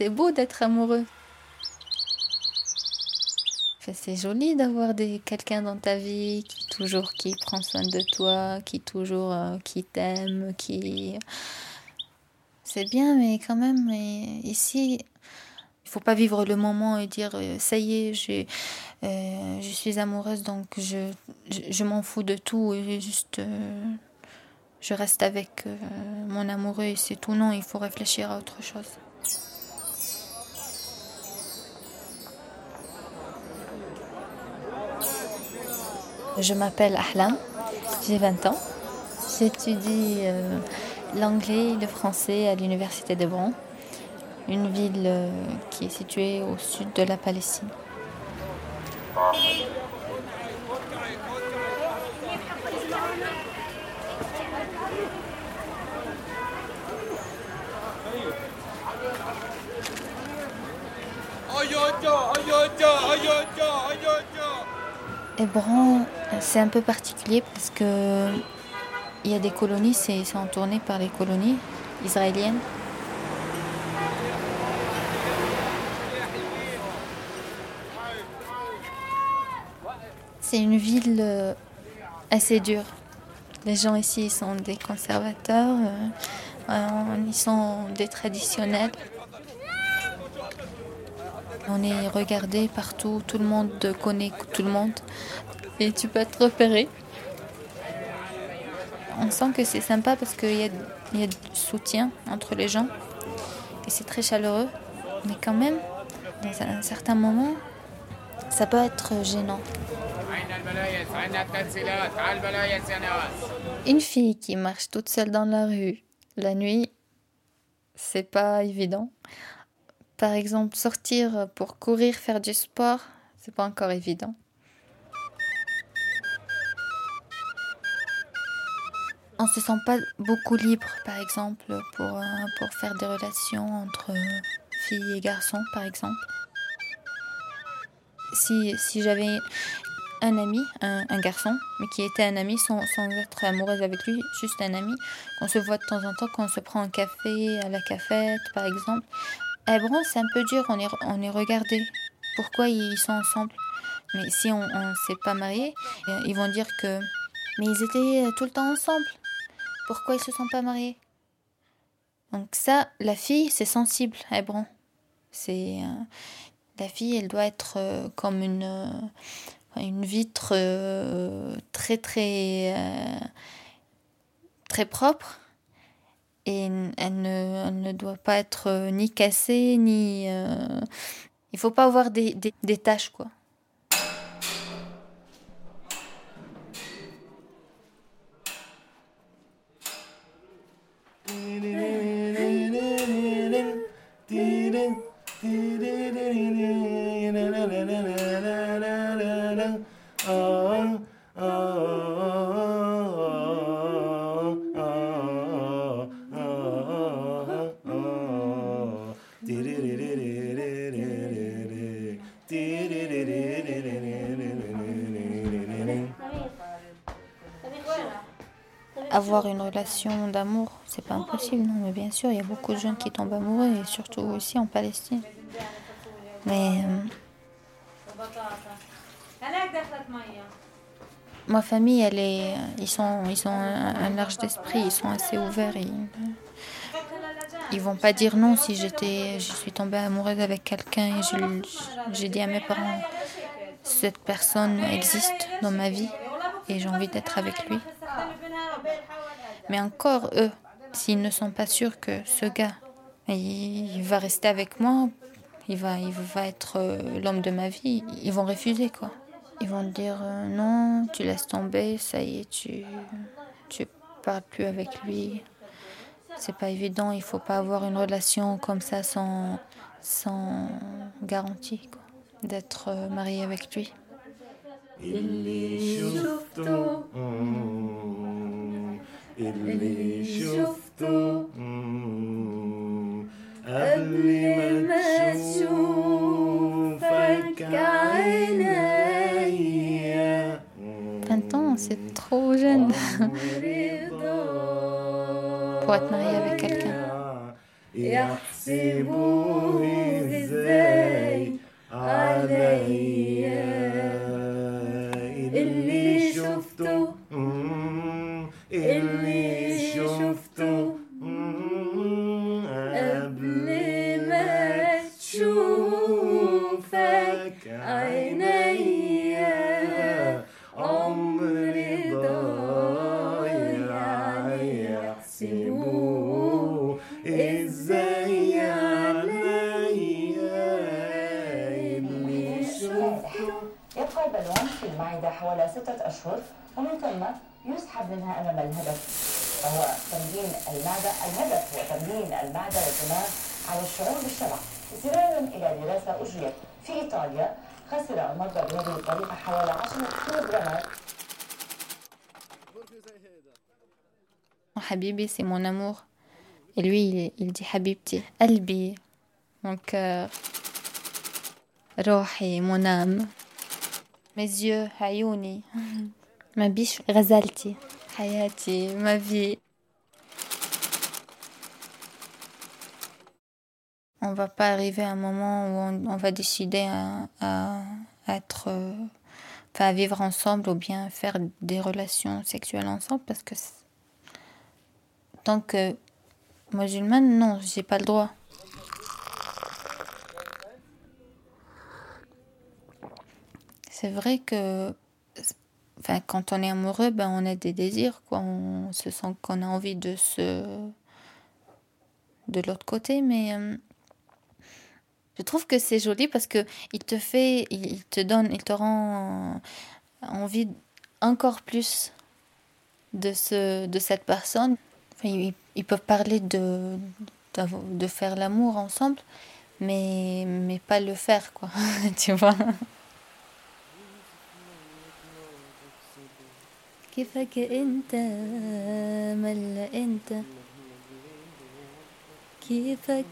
C'est beau d'être amoureux. c'est joli d'avoir quelqu'un dans ta vie qui toujours qui prend soin de toi, qui toujours euh, qui t'aime, qui c'est bien, mais quand même ici il faut pas vivre le moment et dire euh, ça y est, je, euh, je suis amoureuse donc je, je, m'en fous de tout et juste je reste avec mon amoureux et c'est tout. Non, il faut réfléchir à autre chose. Je m'appelle Ahlam, j'ai 20 ans. J'étudie euh, l'anglais et le français à l'université de Bron, une ville euh, qui est située au sud de la Palestine. Hébron, c'est un peu particulier parce que il y a des colonies, c'est entourné par les colonies israéliennes. C'est une ville euh, assez dure. Les gens ici sont des conservateurs, euh, euh, ils sont des traditionnels. On est regardé partout, tout le monde connaît tout le monde et tu peux être repéré. On sent que c'est sympa parce qu'il y a, y a du soutien entre les gens et c'est très chaleureux. Mais quand même, dans un certain moment, ça peut être gênant. Une fille qui marche toute seule dans la rue la nuit, c'est pas évident. Par exemple, sortir pour courir, faire du sport, c'est pas encore évident. On se sent pas beaucoup libre, par exemple, pour, euh, pour faire des relations entre filles et garçons, par exemple. Si, si j'avais un ami, un, garçon, mais qui était un ami sans, être amoureuse avec lui, juste un ami, qu'on se voit de temps en temps, qu'on se prend un café à la cafette, par exemple, Hébron, c'est un peu dur, on est, on est regardé. Pourquoi ils sont ensemble? Mais si on ne s'est pas marié, ils vont dire que. Mais ils étaient tout le temps ensemble. Pourquoi ils se sont pas mariés Donc, ça, la fille, c'est sensible Hébron. C'est. Euh, la fille, elle doit être comme une, une vitre très, très. très propre et elle ne, doit pas être euh, ni cassée, ni... Euh, il faut pas avoir des, des, des taches, quoi. Avoir une relation d'amour, c'est pas impossible, non, mais bien sûr, il y a beaucoup de gens qui tombent amoureux, et surtout ici en Palestine. Mais. Euh, ma famille, elle est, ils sont, ils sont un, large d'esprit, ils sont assez ouverts. Ils, ils vont pas dire non si j'étais, je suis tombée amoureuse avec quelqu'un et j'ai dit à mes parents, cette personne existe dans ma vie et j'ai envie d'être avec lui. Mais encore eux, s'ils ne sont pas sûrs que ce gars, il, va rester avec moi, il va, il va être euh, l'homme de ma vie, ils vont refuser quoi. Ils vont dire euh, non, tu laisses tomber, ça y est, tu, tu parles plus avec lui. C'est pas évident, il faut pas avoir une relation comme ça sans, sans garantie d'être euh, marié avec lui. اللي شفته قبل ما تشوفك عينيا 20 ans, c'est trop jeune pour être marié avec quelqu'un. يحسبوه ازاي عليا البالون في المعدة حوالي ستة أشهر ومن ثم يسحب منها أمام الهدف وهو تمرين المعدة الهدف هو تمرين المعدة والدماغ على الشعور بالشبع استنادا إلى دراسة أجريت في إيطاليا خسر المرضى بهذه الطريقة حوالي 10 كيلوغرامات Habibi, c'est mon amour. Et lui, il, dit Habibti. Albi, mon cœur. Rohi, mon âme. Mes yeux, Hayouni. Ma biche, Ghazalti. Hayati, ma vie. On va pas arriver à un moment où on, on va décider à, à être. euh, Enfin, à vivre ensemble ou bien faire des relations sexuelles ensemble parce que tant que musulmane, non, j'ai pas le droit. C'est vrai que enfin, quand on est amoureux, ben, on a des désirs, quoi. On se sent qu'on a envie de se. de l'autre côté, mais. euh, je trouve que c'est joli parce que il te fait, il te donne, il te rend envie encore plus de ce, de cette personne. Enfin, ils, ils peuvent parler de, d'avo- de faire l'amour ensemble, mais, mais pas le faire, quoi. tu vois. كيفك أنت؟ ملا أنت؟ كيفك؟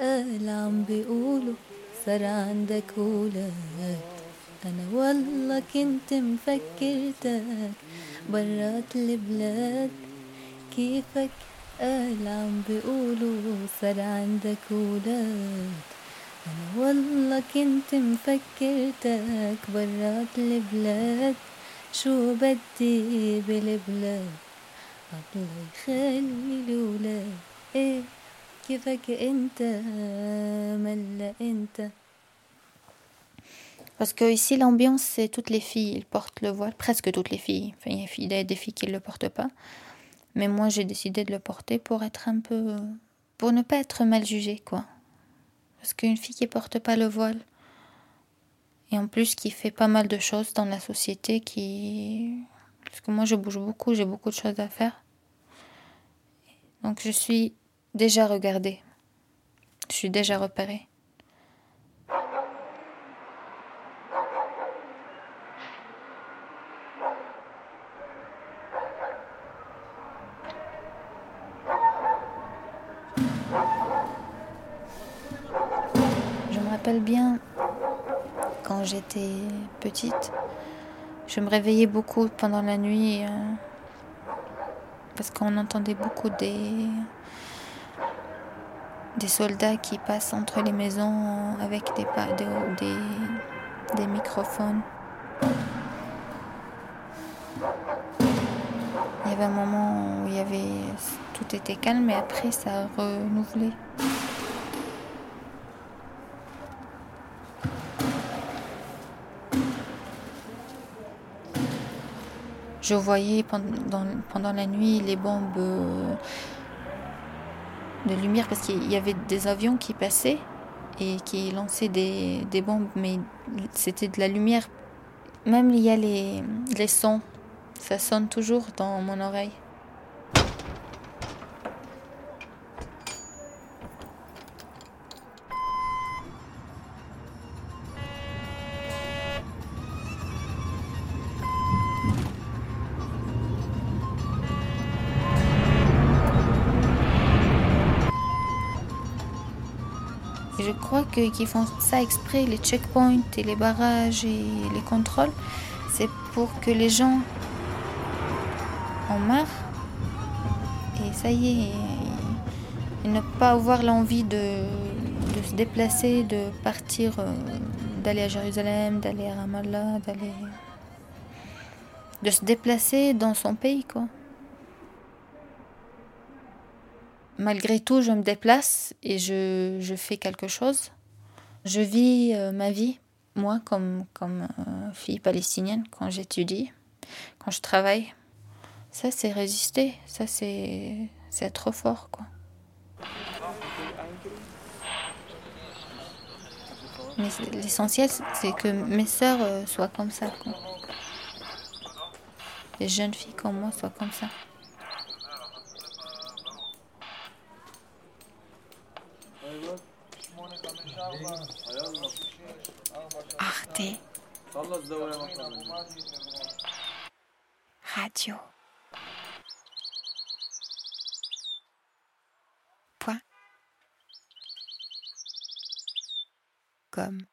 قال عم بيقولوا صار عندك ولاد أنا والله كنت مفكرتك برات البلاد. كيفك؟ قال عم بيقولوا صار عندك ولاد أنا والله كنت مفكرتك برات البلاد. شو بدي بالبلاد الله يخلي الولاد ايه كيفك انت ملا انت Parce que ici, l'ambiance, c'est toutes les filles, ils portent le voile, presque toutes les filles. Enfin, il y a il y a des filles qui ne le portent pas. Mais moi, j'ai décidé de le porter pour être un peu. pour ne pas être mal jugée, quoi. Parce qu'une fille qui porte pas le voile, et en plus qui fait pas mal de choses dans la société, qui. Parce que moi, je bouge beaucoup, j'ai beaucoup de choses à faire. Donc, je suis déjà regardée. Je suis déjà repérée. Je me rappelle bien quand j'étais petite, je me réveillais beaucoup pendant la nuit euh, parce qu'on entendait beaucoup des des soldats qui passent entre les maisons avec des des, des microphones. Il y avait un moment où il y avait tout était calme et après ça a renouvelé. Je voyais pendant, pendant la nuit les bombes euh, de lumière parce qu'il y avait des avions qui passaient et qui lançaient des, des bombes, mais c'était de la lumière. Même il y a les, les sons, ça sonne toujours dans mon oreille. Je crois qu'ils font ça exprès, les checkpoints et les barrages et les contrôles. C'est pour que les gens en marre. Et ça y est, ne pas avoir l'envie de, de se déplacer, de partir, euh, d'aller à Jérusalem, d'aller à Ramallah, d'aller. de se déplacer dans son pays, quoi. Malgré tout, je me déplace et je, je fais quelque chose. Je vis euh, ma vie, moi, comme, comme euh, fille palestinienne, quand j'étudie, quand je travaille. Ça, c'est résister. Ça, c'est trop fort, quoi. Mais l'essentiel, c'est que mes sœurs euh, soient comme ça. Les jeunes filles comme moi soient comme ça. Arte Radio. Point. Comme.